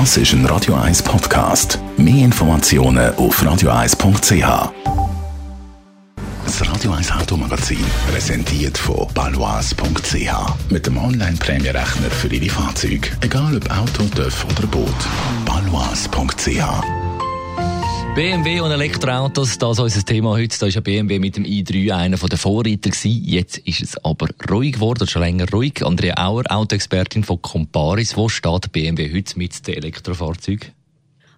Das ist ein Radio 1 Podcast. Mehr Informationen auf radio1.ch. Das Radio 1 Automagazin präsentiert von balois.ch. Mit dem Online-Prämierechner für Ihre Fahrzeuge. Egal ob Auto, TÜV oder Boot. balois.ch. BMW und Elektroautos, das ist unser Thema heute. Da ist ja BMW mit dem i3 einer der Vorreiter gewesen. Jetzt ist es aber ruhig geworden, schon länger ruhig. Andrea Auer, Autoexpertin von Comparis. Wo steht BMW heute mit den Elektrofahrzeugen?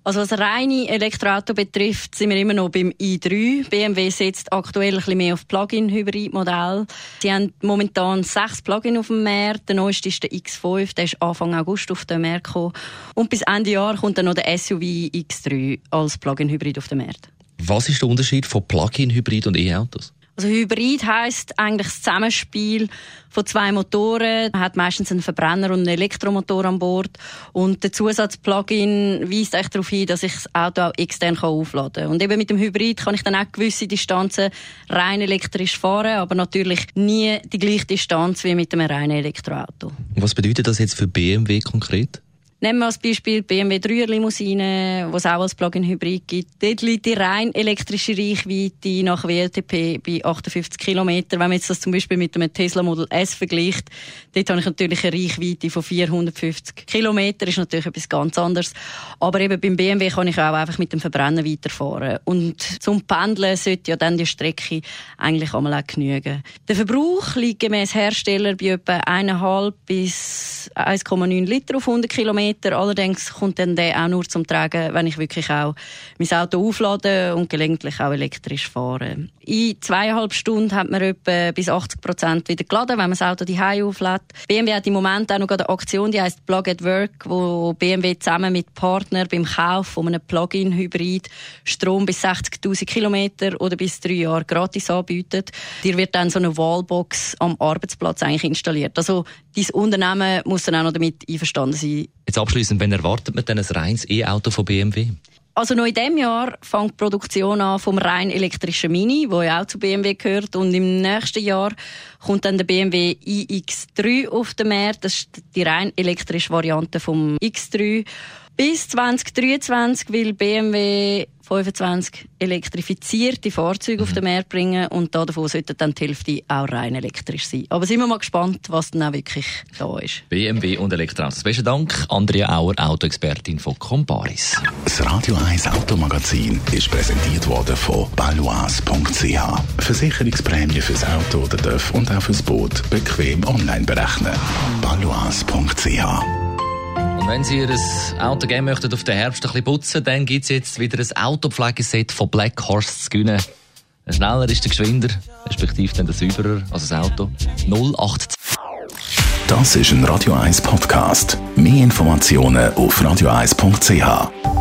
Also was reine Elektroauto betrifft, sind wir immer noch beim i3. BMW setzt aktuell ein bisschen mehr auf Plug-in-Hybrid-Modell. Sie haben momentan sechs Plug-in auf dem Markt. Der neueste ist der X5, der ist Anfang August auf den Markt gekommen. Und bis Ende Jahr kommt dann noch der SUV X3 als Plug-in-Hybrid auf den Markt. Was ist der Unterschied von Plug-in-Hybrid und E-Autos? Also Hybrid heißt eigentlich das Zusammenspiel von zwei Motoren. Man hat meistens einen Verbrenner und einen Elektromotor an Bord. Und der Zusatz Plug-in weist echt darauf hin, dass ich das Auto auch extern aufladen kann. Und eben mit dem Hybrid kann ich dann auch gewisse Distanzen rein elektrisch fahren, aber natürlich nie die gleiche Distanz wie mit einem reinen Elektroauto. Was bedeutet das jetzt für BMW konkret? Nehmen wir als Beispiel die BMW 3er Limousine, die es auch als Plug-in-Hybrid gibt. Dort liegt die rein elektrische Reichweite nach WLTP bei 58 km. Wenn man jetzt das zum Beispiel mit einem Tesla Model S vergleicht, dort habe ich natürlich eine Reichweite von 450 km. ist natürlich etwas ganz anderes. Aber eben beim BMW kann ich auch einfach mit dem Verbrenner weiterfahren. Und zum Pendeln sollte ja dann die Strecke eigentlich einmal auch genügen. Der Verbrauch liegt gemäß Hersteller bei etwa 1,5 bis 1,9 Liter auf 100 km. Kilometer. Allerdings kommt dann der auch nur zum Tragen, wenn ich wirklich auch mein Auto auflade und gelegentlich auch elektrisch fahre. In zweieinhalb Stunden hat man etwa bis 80 Prozent wieder geladen, wenn man das Auto die auflädt. BMW hat im Moment auch noch eine Aktion, die heißt Plug at Work, wo BMW zusammen mit Partnern beim Kauf von einem Plug-in-Hybrid Strom bis 60.000 Kilometer oder bis drei Jahre gratis anbietet. Dir wird dann so eine Wallbox am Arbeitsplatz eigentlich installiert. Also dein Unternehmen muss dann auch noch damit einverstanden sein. Jetzt abschließend, wenn erwartet man denn ein reines E-Auto von BMW? Also noch in diesem Jahr fängt die Produktion an vom rein elektrischen Mini, wo ja auch zu BMW gehört. Und im nächsten Jahr kommt dann der BMW iX3 auf den Markt. Das ist die rein elektrische Variante vom X3. Bis 2023 will BMW 25 elektrifizierte Fahrzeuge mhm. auf den Markt bringen und davon sollten dann die Hälfte auch rein elektrisch sein. Aber sind wir mal gespannt, was dann auch wirklich da ist. BMW und Elektroautos. Besten Dank, Andrea Auer, Autoexpertin von Comparis. Das Radio 1 Automagazin ist präsentiert worden von balois.ch. Versicherungsprämie fürs Auto oder TÜV und auch fürs Boot bequem online berechnen. balois.ch wenn Sie Ihr Auto gerne möchten auf den Herbst ein bisschen putzen, dann gibt es jetzt wieder ein Autopflegeset von Black Horse zu gewinnen. Schneller ist der Geschwinder, respektive dann der sauberer als das Auto. 082. Das ist ein Radio 1 Podcast. Mehr Informationen auf radio1.ch.